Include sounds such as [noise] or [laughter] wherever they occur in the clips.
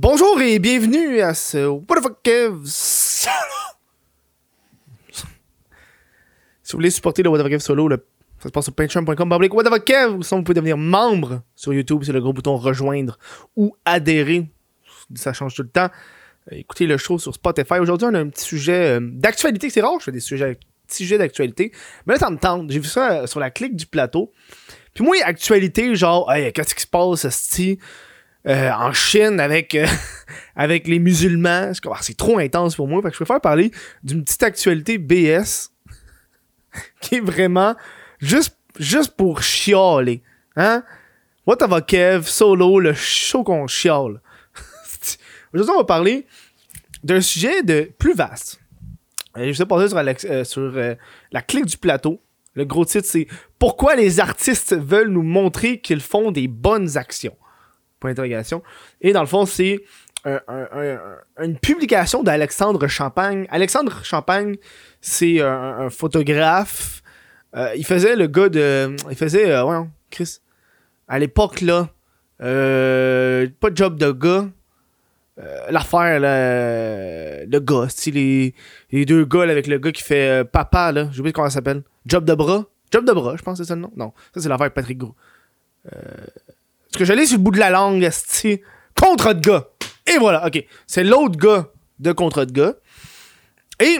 Bonjour et bienvenue à ce What the fuck Kev solo. si vous voulez supporter le What the fuck Kev solo, ça se passe sur patreon.com. What the fuck Kev, ou sinon vous pouvez devenir membre sur YouTube, c'est le gros bouton rejoindre ou adhérer. Ça change tout le temps. Euh, Écoutez le show sur Spotify. Aujourd'hui, on a un petit sujet euh, d'actualité. C'est rare, je fais des sujets, sujets d'actualité. Mais là, ça me tente. J'ai vu ça euh, sur la clique du plateau. Puis moi, actualité, genre, hey, qu'est-ce qui se passe, esti, euh, en Chine avec, euh, [laughs] avec les musulmans? Ah, c'est trop intense pour moi. Fait que je préfère parler d'une petite actualité BS [laughs] qui est vraiment juste, juste pour chialer. Hein? What the Kev, solo, le show qu'on chiale? [laughs] Aujourd'hui, on va parler d'un sujet de plus vaste. Euh, Je sais pas sur, euh, sur la clique du plateau. Le gros titre, c'est Pourquoi les artistes veulent nous montrer qu'ils font des bonnes actions. Point d'interrogation. Et dans le fond, c'est un- une publication d'Alexandre Champagne. Alexandre Champagne, c'est un, un photographe. Euh, il faisait le gars de. Il faisait. Euh, ouais, Chris. À l'époque, là. euh, pas de job de gars. Euh, L'affaire, là. euh, Le gars. les, les deux gars avec le gars qui fait euh, papa, là. J'ai oublié comment ça s'appelle. Job de bras. Job de bras, je pense que c'est ça le nom. Non, ça c'est l'affaire avec Patrick Gros. Euh, Parce que j'allais sur le bout de la langue, esti. Contre de gars. Et voilà, ok. C'est l'autre gars de contre de gars. Et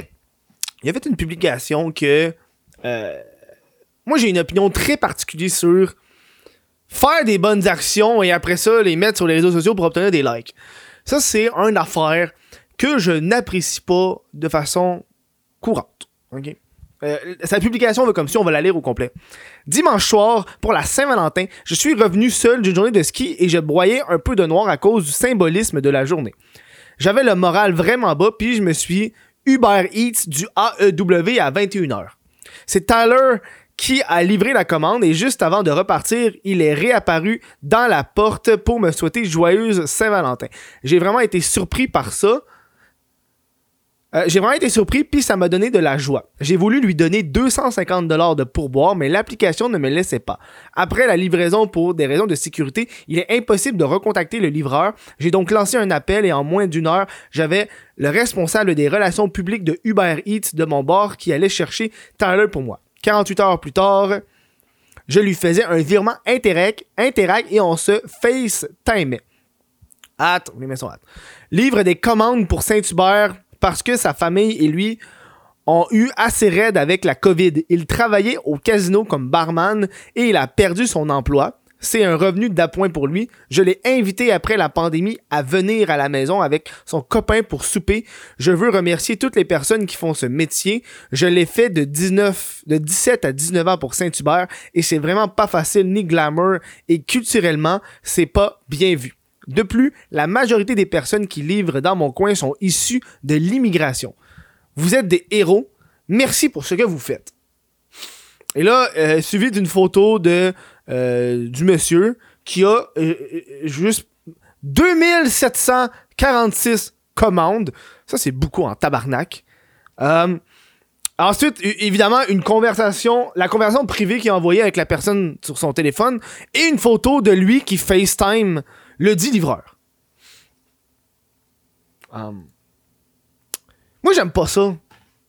il a fait une publication que. euh, moi, j'ai une opinion très particulière sur faire des bonnes actions et après ça, les mettre sur les réseaux sociaux pour obtenir des likes. Ça, c'est une affaire que je n'apprécie pas de façon courante. ok? Euh, sa publication va comme si on va la lire au complet. Dimanche soir, pour la Saint-Valentin, je suis revenu seul d'une journée de ski et je broyais un peu de noir à cause du symbolisme de la journée. J'avais le moral vraiment bas, puis je me suis Uber Eats du AEW à 21h. C'est Tyler qui a livré la commande et juste avant de repartir, il est réapparu dans la porte pour me souhaiter joyeuse Saint-Valentin. J'ai vraiment été surpris par ça. Euh, j'ai vraiment été surpris, puis ça m'a donné de la joie. J'ai voulu lui donner 250 dollars de pourboire, mais l'application ne me laissait pas. Après la livraison pour des raisons de sécurité, il est impossible de recontacter le livreur. J'ai donc lancé un appel et en moins d'une heure, j'avais le responsable des relations publiques de Uber Eats de mon bord qui allait chercher Tyler pour moi. 48 heures plus tard, je lui faisais un virement Interac, et on se FaceTimait. Hâte, les mains sont hâte. Livre des commandes pour Saint-Hubert parce que sa famille et lui ont eu assez raide avec la COVID. Il travaillait au casino comme barman et il a perdu son emploi. C'est un revenu d'appoint pour lui. Je l'ai invité après la pandémie à venir à la maison avec son copain pour souper. Je veux remercier toutes les personnes qui font ce métier. Je l'ai fait de 19, de 17 à 19 ans pour Saint-Hubert et c'est vraiment pas facile ni glamour et culturellement, c'est pas bien vu. De plus, la majorité des personnes qui livrent dans mon coin sont issues de l'immigration. Vous êtes des héros. Merci pour ce que vous faites. Et là, euh, suivi d'une photo de euh, du monsieur qui a euh, juste 2746 commandes. Ça, c'est beaucoup en tabarnak. Ensuite, évidemment, une conversation, la conversation privée qu'il a envoyée avec la personne sur son téléphone et une photo de lui qui FaceTime le dit livreur. Euh, moi, j'aime pas ça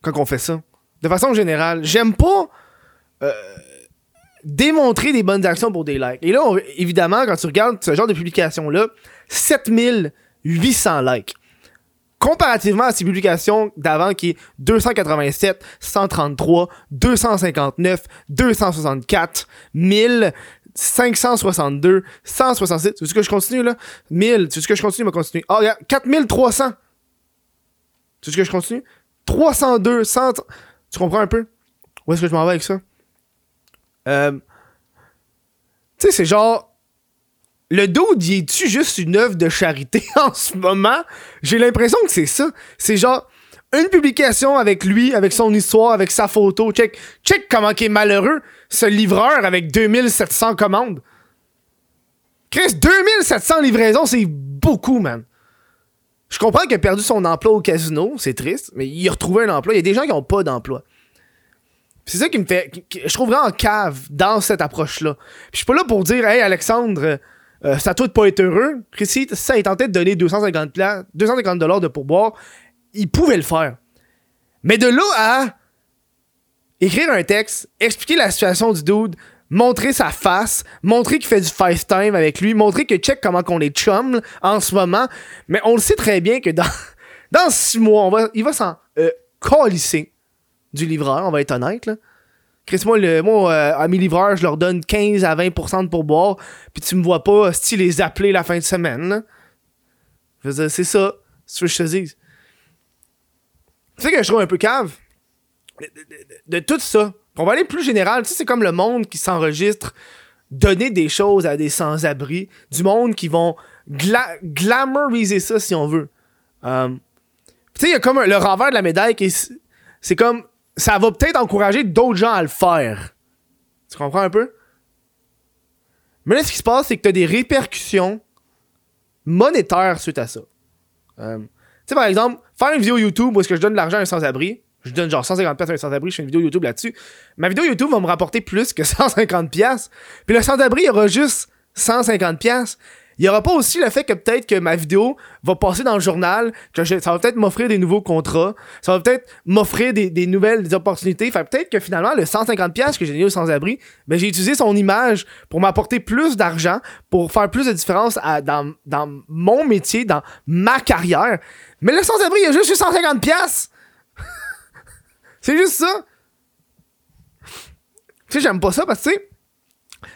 quand on fait ça. De façon générale, j'aime pas euh, démontrer des bonnes actions pour des likes. Et là, on- évidemment, quand tu regardes ce genre de publication-là, 7800 likes. Comparativement à ces publications d'avant qui est 287, 133, 259, 264, 1000, 562, 167. Tu veux que je continue là? 1000. Tu veux que je continue? Je continuer. Ah, regarde, 4300. Tu veux que je continue? 302, 100. Tu comprends un peu? Où est-ce que je m'en vais avec ça? Euh, tu sais, c'est genre. Le dude, il est-tu juste une œuvre de charité [laughs] en ce moment? J'ai l'impression que c'est ça. C'est genre une publication avec lui, avec son histoire, avec sa photo. Check, check comment il est malheureux, ce livreur avec 2700 commandes. Chris, 2700 livraisons, c'est beaucoup, man. Je comprends qu'il a perdu son emploi au casino, c'est triste, mais il a retrouvé un emploi. Il y a des gens qui n'ont pas d'emploi. C'est ça qui me fait. je trouve vraiment cave dans cette approche-là. Je suis pas là pour dire, hey Alexandre, euh, c'est à toi de pas être heureux. Chris, si ça il tentait de donner 250 pla- 250 dollars de pourboire, il pouvait le faire. Mais de là à écrire un texte, expliquer la situation du dude, montrer sa face, montrer qu'il fait du FaceTime avec lui, montrer que check comment qu'on est chum en ce moment. Mais on le sait très bien que dans, [laughs] dans six mois, on va, il va s'en euh, colisser du livreur, on va être honnête. Là. Chris, moi, le, moi euh, à mes livreurs, je leur donne 15 à 20% de pourboire, puis tu me vois pas style les appeler la fin de semaine. là. Je veux dire, c'est ça. C'est ce que je te dis. Tu sais que je trouve un peu cave? De, tout ça. On va aller plus général. Tu c'est comme le monde qui s'enregistre, donner des choses à des sans-abri, du monde qui vont gla- glamouriser ça si on veut. Euh, tu sais, il y a comme le renvers de la médaille qui est. C'est comme. Ça va peut-être encourager d'autres gens à le faire. Tu comprends un peu? Mais là, ce qui se passe, c'est que tu as des répercussions monétaires suite à ça. Euh, tu sais, par exemple, faire une vidéo YouTube où est-ce que je donne de l'argent à un sans-abri, je donne genre 150$ pièces à un sans-abri, je fais une vidéo YouTube là-dessus. Ma vidéo YouTube va me rapporter plus que [laughs] 150$. pièces. Puis le sans-abri, il y aura juste 150$. pièces. Il y aura pas aussi le fait que peut-être que ma vidéo va passer dans le journal, que ça va peut-être m'offrir des nouveaux contrats, ça va peut-être m'offrir des, nouvelles opportunités. Fait peut-être que finalement, le 150$ pièces que j'ai donné au sans-abri, ben, j'ai utilisé son image pour m'apporter plus d'argent, pour faire plus de différence dans, mon métier, dans ma carrière. Mais le sans-abri, il a juste eu 150$. C'est juste ça. Tu sais, j'aime pas ça parce que, tu sais,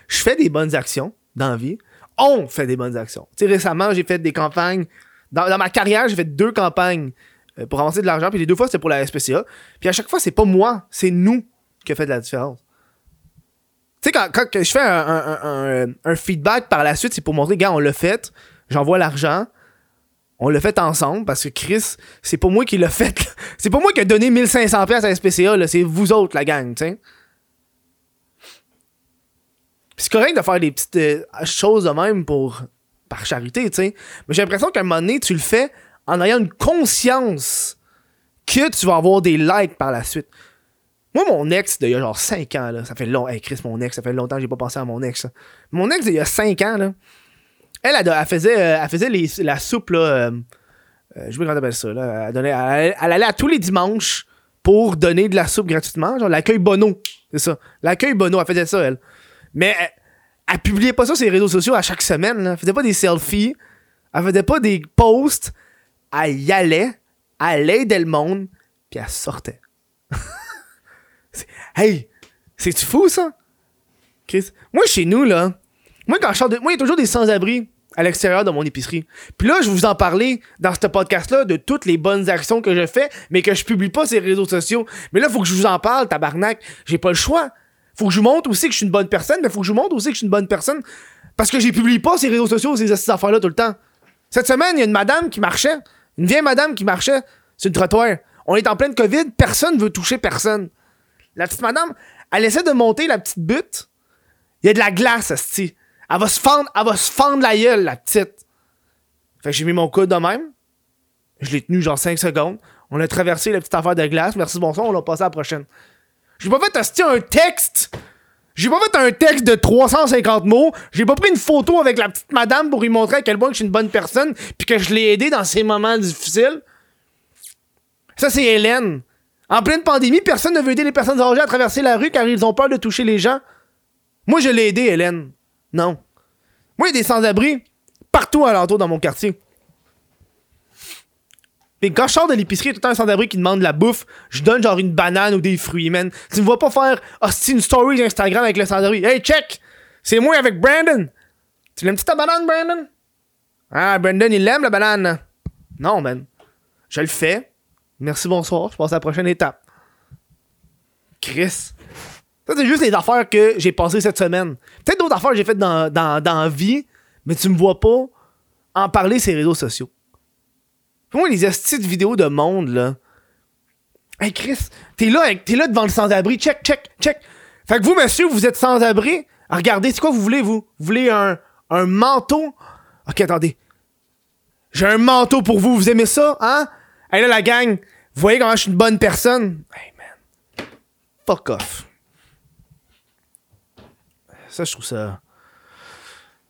je fais des bonnes actions dans la vie. On fait des bonnes actions. Tu sais, récemment, j'ai fait des campagnes. Dans, ma carrière, j'ai fait deux campagnes euh, pour avancer de l'argent. Puis les deux fois, c'était pour la SPCA. Puis à chaque fois, c'est pas moi, c'est nous qui a fait de la différence. Tu sais, quand, je fais un- un feedback par la suite, c'est pour montrer, gars, on l'a fait, j'envoie l'argent, on l'a fait ensemble parce que Chris, c'est pas moi qui l'a fait. C'est pas moi qui a donné 1500$ pièces à SPCA, c'est vous autres, la gang, tu c'est correct de faire des petites euh, choses de même pour par charité. Mais j'ai l'impression qu'à un moment donné, tu le fais en ayant une conscience que tu vas avoir des likes par la suite. Moi, mon ex d'il y a genre 5 ans, là, ça fait long. Hey Chris, mon ex, ça fait longtemps que j'ai pas pensé à mon ex. Mon ex d'il y a 5 ans, là, elle, elle, faisait, euh, elle faisait la soupe, là. euh, euh, je sais pas comment ça, là. Elle, donnait- elle- elle allait à tous les dimanches pour donner de la soupe gratuitement, genre l'accueil Bono. C'est ça. L'accueil Bono, elle faisait ça, elle. Mais elle, publiait pas ça sur les réseaux sociaux à chaque semaine. Elle faisait pas des selfies. Elle faisait pas des posts. Elle y allait. Elle aidait le monde. Puis elle sortait. [laughs] Hey! C'est-tu fou, ça? Chris? Moi, chez nous, là, moi, quand je sors de. Moi, il y a toujours des sans-abri à l'extérieur de mon épicerie. Puis là, je vais vous en parler dans ce podcast-là de toutes les bonnes actions que je fais, mais que je publie pas sur les réseaux sociaux. Mais là, faut que je vous en parle, tabarnak. J'ai pas le choix. Faut que je vous montre aussi que je suis une bonne personne, mais faut que je vous montre aussi que je suis une bonne personne parce que j'ai publié pas ces réseaux sociaux, ces, affaires-là tout le temps. Cette semaine, il y a une madame qui marchait, une vieille madame qui marchait sur le trottoir. On est en pleine COVID, personne veut toucher personne. La petite madame, elle essaie de monter la petite butte. Il y a de la glace, esti. Elle va se fendre, elle va se fendre la gueule, la petite. Fait que j'ai mis mon coude de même. Je l'ai tenu genre 5 secondes. On a traversé la petite affaire de glace. Merci, bonsoir, on l'a passé à la prochaine. J'ai pas fait esti, un texte. J'ai pas fait un texte de 350 mots. J'ai pas pris une photo avec la petite madame pour lui montrer à quel point je suis une bonne personne puis que je l'ai aidé dans ces moments difficiles. Ça, c'est Hélène. En pleine pandémie, personne ne veut aider les personnes âgées à traverser la rue car ils ont peur de toucher les gens. Moi, je l'ai aidé, Hélène. Non. Moi, il y a des sans-abri partout alentour dans mon quartier. Puis quand je sors de l'épicerie, tout le temps un sans-abri qui demande de la bouffe. Je donne genre une banane ou des fruits, man. Tu me vois pas faire hostie une story Instagram avec le sans-abri. Hey, check! C'est moi avec Brandon. Tu l'aimes-tu ta banane, Brandon? Ah, Brandon, il l'aime, la banane. Non, man. Je le fais. Merci, bonsoir. Je passe à la prochaine étape. Chris. Ça, c'est juste les affaires que j'ai passées cette semaine. Peut-être d'autres affaires que j'ai faites dans, dans, dans la vie, mais tu me vois pas en parler les réseaux sociaux. Puis moi, les estis de vidéos de monde, là. Hey Chris, t'es là, t'es là devant le sans-abri. Check, check, check. Fait que vous, monsieur, vous êtes sans-abri? Regardez, c'est quoi vous voulez, vous? Vous voulez un, un manteau? Ok, attendez. J'ai un manteau pour vous. Vous aimez ça, hein? Hey là, la gang, vous voyez comment je suis une bonne personne? Hey man. Fuck off. Ça, je trouve ça.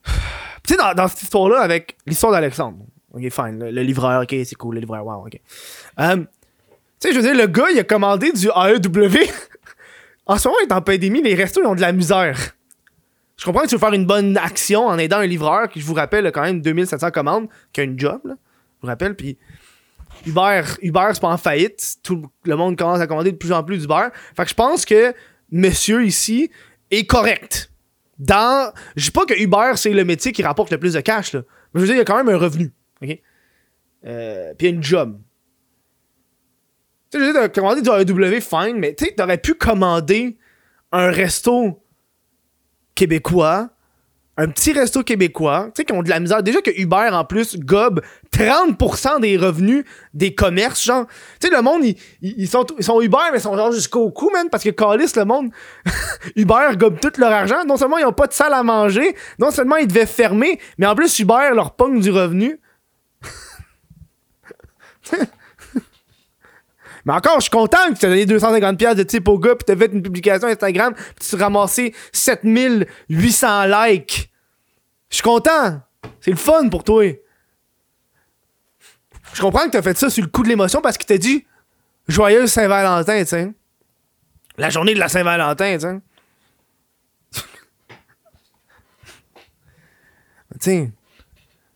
Tu sais, dans, cette histoire-là, avec l'histoire d'Alexandre, ok, fine, le, le livreur, ok, c'est cool, le livreur, wow, ok. Euh, tu sais, je veux dire, le gars, il a commandé du AEW. [laughs] en ce moment, il est en pandémie, les restos, ils ont de la misère. Je comprends que tu veux faire une bonne action en aidant un livreur qui, je vous rappelle, a quand même 2700 commandes, qui a une job, là. Je vous rappelle, puis Uber, Uber c'est pas en faillite. Tout le monde commence à commander de plus en plus d'Uber. Fait que je pense que monsieur ici est correct. Dans. Je dis pas que Uber, c'est le métier qui rapporte le plus de cash, là. Mais je veux dire, il y a quand même un revenu. OK? Euh, puis une job. Tu sais, je veux dire, t'as commandé du AEW, fine, mais tu sais, t'aurais pu commander un resto québécois, un petit resto québécois, tu sais, qui ont de la misère. Déjà que Uber, en plus, gobe 30% des revenus des commerces, genre. Tu sais, le monde, ils, sont, ils sont Uber, mais ils sont genre jusqu'au cou, man, parce que Calis, le monde, [laughs] Uber gobe tout leur argent. Non seulement ils ont pas de salle à manger, non seulement ils devaient fermer, mais en plus, Uber leur pogne du revenu. [laughs] Mais encore, je suis content que tu aies donné 250$ de type au gars, puis t'as fait une publication Instagram, puis tu as ramassé 7800 likes. Je suis content. C'est le fun pour toi. Je comprends que t'as fait ça sur le coup de l'émotion parce qu'il t'a dit Joyeuse Saint-Valentin, tu sais. La journée de la Saint-Valentin, tu sais. [laughs] tu.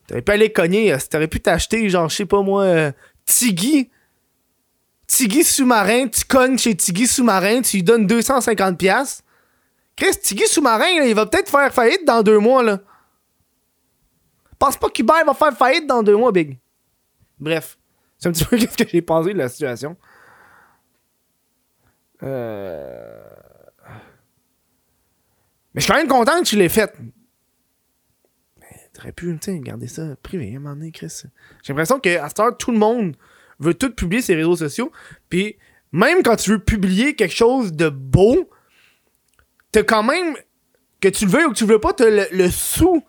T'aurais pu aller cogner, t'aurais pu t'acheter, genre, je sais pas moi, euh, Tiggy Tiggy Sous-Marin, tu cognes chez Tiggy Sous-Marin, tu lui donnes 250$. Chris, Tiggy Sous-Marin, il va peut-être faire faillite dans deux mois, là. Pense pas qu'Hubert va faire faillite dans deux mois, Big. Bref. C'est un petit [laughs] peu ce que j'ai pensé de la situation. Euh... Mais je suis quand même content que tu l'aies fait. Mais t'aurais pu, tu sais, garder ça privé à un moment Chris. J'ai l'impression qu'à cette heure, tout le monde veut tout publier ses réseaux sociaux. Puis même quand tu veux publier quelque chose de beau, t'as quand même, que tu le veux ou que tu le veux pas, t'as le, sous,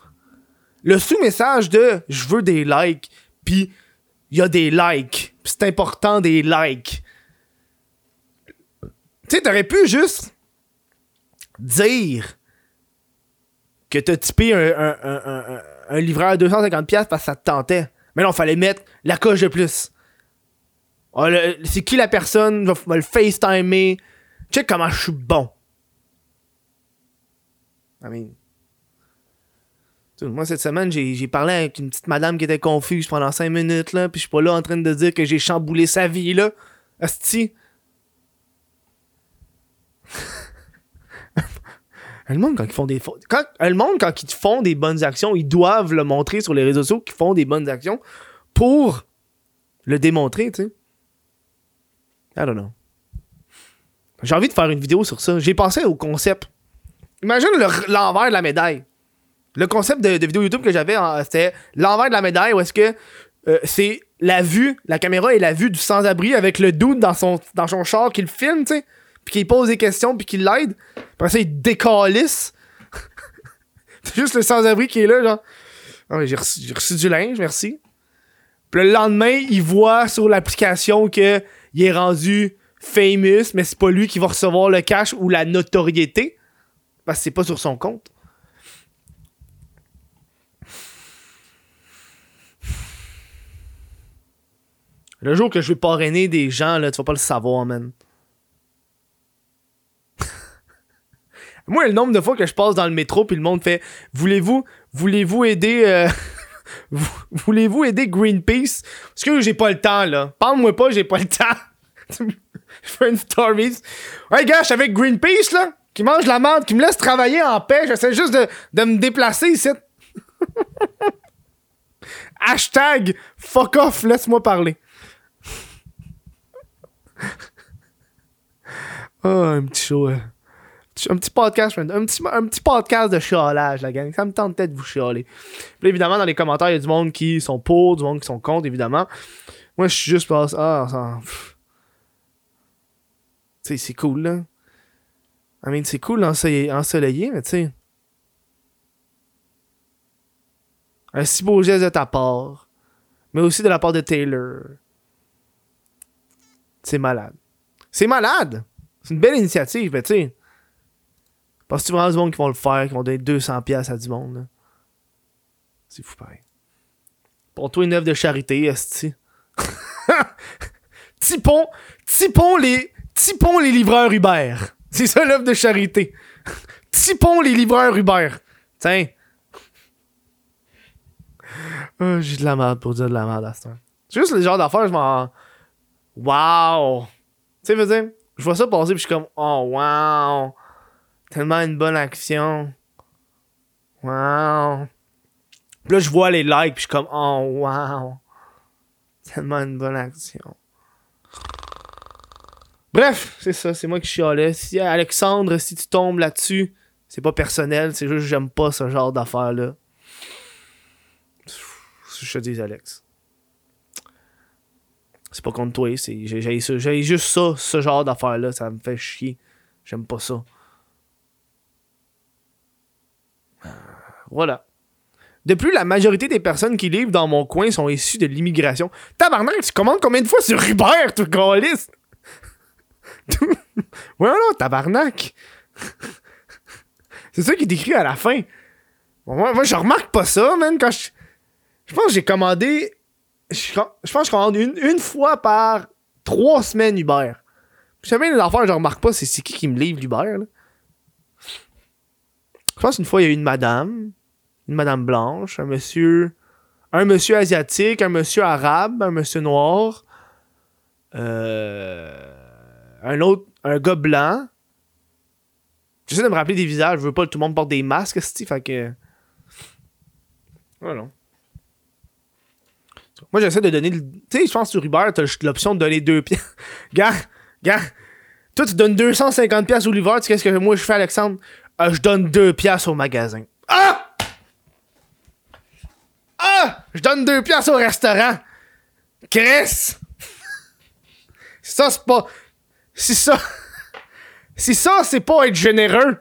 le sous-message de je veux des likes. Puis il y a des likes. Puis c'est important des likes. Tu sais, t'aurais pu juste dire que t'as typé un, un, un livreur à 250$ parce que ça te tentait. Mais non, fallait mettre la coche de plus. Le- c'est qui la personne, va, va le FaceTimer. Check comment je suis bon. I mean. Moi, cette semaine, j'ai parlé avec une petite madame qui était confuse pendant 5 minutes, là, puis je suis pas là en train de dire que j'ai chamboulé sa vie, là. Asti. [laughs] le monde, quand ils font des. Quand, le monde, quand ils font des bonnes actions, ils doivent le montrer sur les réseaux sociaux qu'ils font des bonnes actions pour le démontrer, tu sais. I don't know. J'ai envie de faire une vidéo sur ça. J'ai pensé au concept. Imagine le- l'envers de la médaille. Le concept de, vidéo YouTube que j'avais, c'était l'envers de la médaille où est-ce que euh, c'est la vue, la caméra est la vue du sans-abri avec le dude dans son, dans son char qui le filme, tu sais, puis qui pose des questions, puis qui l'aide. Après ça, il décalisse. [laughs] c'est juste le sans-abri qui est là, genre. Ah j'ai reçu, reçu du linge, merci. Puis le lendemain, il voit sur l'application que il est rendu famous, mais c'est pas lui qui va recevoir le cash ou la notoriété. Parce que c'est pas sur son compte. Le jour que je vais parrainer des gens, là, tu vas pas le savoir, man. [laughs] Moi, le nombre de fois que je passe dans le métro puis le monde fait Voulez-vous voulez-vous aider euh, Voulez-vous aider Greenpeace? Parce que j'ai pas le temps là. Parle-moi pas, j'ai pas le temps. [laughs] je fais une. Ouais gars, je suis avec Greenpeace là, qui mange la menthe, qui me laisse travailler en paix, j'essaie juste de, de me déplacer ici. [laughs] Hashtag fuck off, laisse-moi parler. [laughs] Oh, un petit show. euh, un petit podcast, un petit, un petit podcast de chialage, la gang. Ça me tente peut-être de vous chialer. Puis évidemment, dans les commentaires, il y a du monde qui sont pour, du monde qui sont contre, évidemment. Moi, je suis juste pas. Ah, ça. c'est cool, là. I mean, c'est cool ensoleillé, mais tu sais. Un si beau geste de ta part. Mais aussi de la part de Taylor. C'est malade. C'est malade! C'est une belle initiative, mais tu sais. Parce que tu vraiment du monde qui vont le faire, qui vont donner 200$ pièces à du monde. C'est fou pareil. Pour toi, une œuvre de charité, esti. [laughs] typons, typons les, typons les livreurs Uber. C'est ça l'œuvre de charité. [laughs] typons les livreurs Uber. Tiens. Oh, J'ai de la merde pour dire de la merde à ce temps. C'est juste le genre d'affaires, je m'en. Wow! Tu sais, veux dire, je vois ça passer, puis je suis comme, oh, wow! Tellement une bonne action. Wow! Puis là, je vois les likes, puis je suis comme, oh, wow! Tellement une bonne action. Bref, c'est ça, c'est moi qui chialais. Si Alexandre, si tu tombes là-dessus, c'est pas personnel, c'est juste j'aime pas ce genre d'affaires-là. Je te dis, Alex. C'est pas contre toi, j'ai juste ça, ce genre d'affaires-là, ça me fait chier. J'aime pas ça. Voilà. De plus, la majorité des personnes qui livrent dans mon coin sont issues de l'immigration. Tabarnak, tu commandes combien de fois sur Uber, tu gaulliste? ouais, [laughs] non, tabarnak. [laughs] C'est ça qui est écrit à la fin. Moi, moi, je remarque pas ça, man, quand je... Je pense que j'ai commandé... Je, je pense que je commande une, une fois par trois semaines Uber. Puis jamais les affaires, je remarque pas c'est c'est qui qui me livre l'Uber, là? Je pense qu'une fois, il y a eu une madame, une madame blanche, un monsieur, un monsieur asiatique, un monsieur arabe, un monsieur noir, euh, un autre, un gars blanc. J'essaie de me rappeler des visages, je veux pas que tout le monde porte des masques, c'ti, fait que. Voilà. Moi, j'essaie de donner. Tu sais, je pense que sur Uber, t'as l'option de donner deux pièces. [laughs] gars, gars, toi, tu donnes 250 pièces au livreur, tu sais qu'est-ce que moi je fais, Alexandre? Ah, je donne deux pièces au magasin. Ah! Je donne deux pièces au restaurant. Chris! ça, c'est pas. Si ça. [laughs] Si ça, c'est pas être généreux.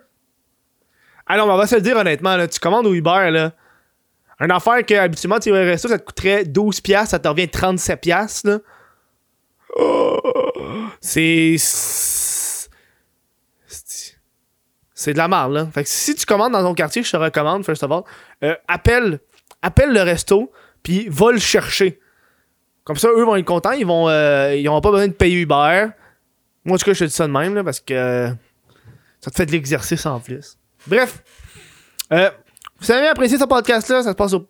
Ah non, mais on va se le dire honnêtement, là, tu commandes au Uber, là. Une affaire que habituellement, tu irais resto, ça te coûterait 12$, piastres, ça te revient 37$, piastres, là. Oh, c'est. c'est- de la merde, là. Fait que si tu commandes dans ton quartier, je te recommande, first of all, euh, appelle, appelle le resto, puis va le chercher. Comme ça, eux vont être contents, ils vont, euh, ils auront pas besoin de payer Uber. Moi, en tout cas, je te dis ça de même, là, parce que euh, ça te fait de l'exercice en plus. Bref. Euh, vous avez apprécié ce podcast-là, ça se passe au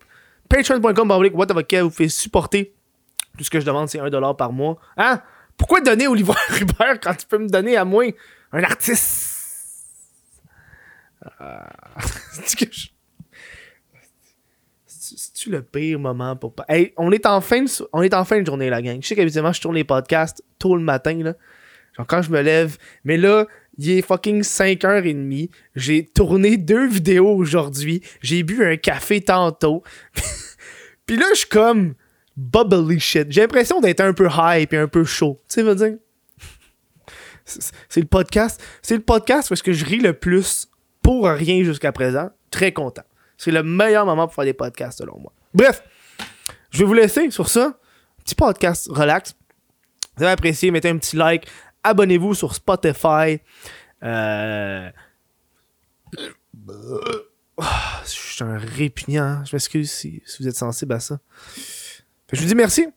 patreon.com, vous pouvez supporter. Tout ce que je demande, c'est 1$ par mois. Hein? Pourquoi donner au livreur [laughs] Uber quand tu peux me donner à moi un artiste? [laughs] Ah. C'est-tu le pire moment pour pas. On est en fin de, on est en fin de journée, la gang. Je sais qu'habituellement, je tourne les podcasts tôt le matin, là. Genre quand je me lève. Mais là, il est fucking 5h30. J'ai tourné deux vidéos aujourd'hui. J'ai bu un café tantôt. [laughs] Puis là, je suis comme bubbly shit. J'ai l'impression d'être un peu hype et un peu chaud. Tu sais, veux dire? C'est le podcast. C'est le podcast parce que je ris le plus pour rien jusqu'à présent. Très content. C'est le meilleur moment pour faire des podcasts selon moi. Bref, je vais vous laisser sur ça. Petit podcast relax. Vous avez apprécié, mettez un petit like. Abonnez-vous sur Spotify. Euh... Ah, je suis un répugnant. Je m'excuse si, vous êtes sensible à ça. Je vous dis merci.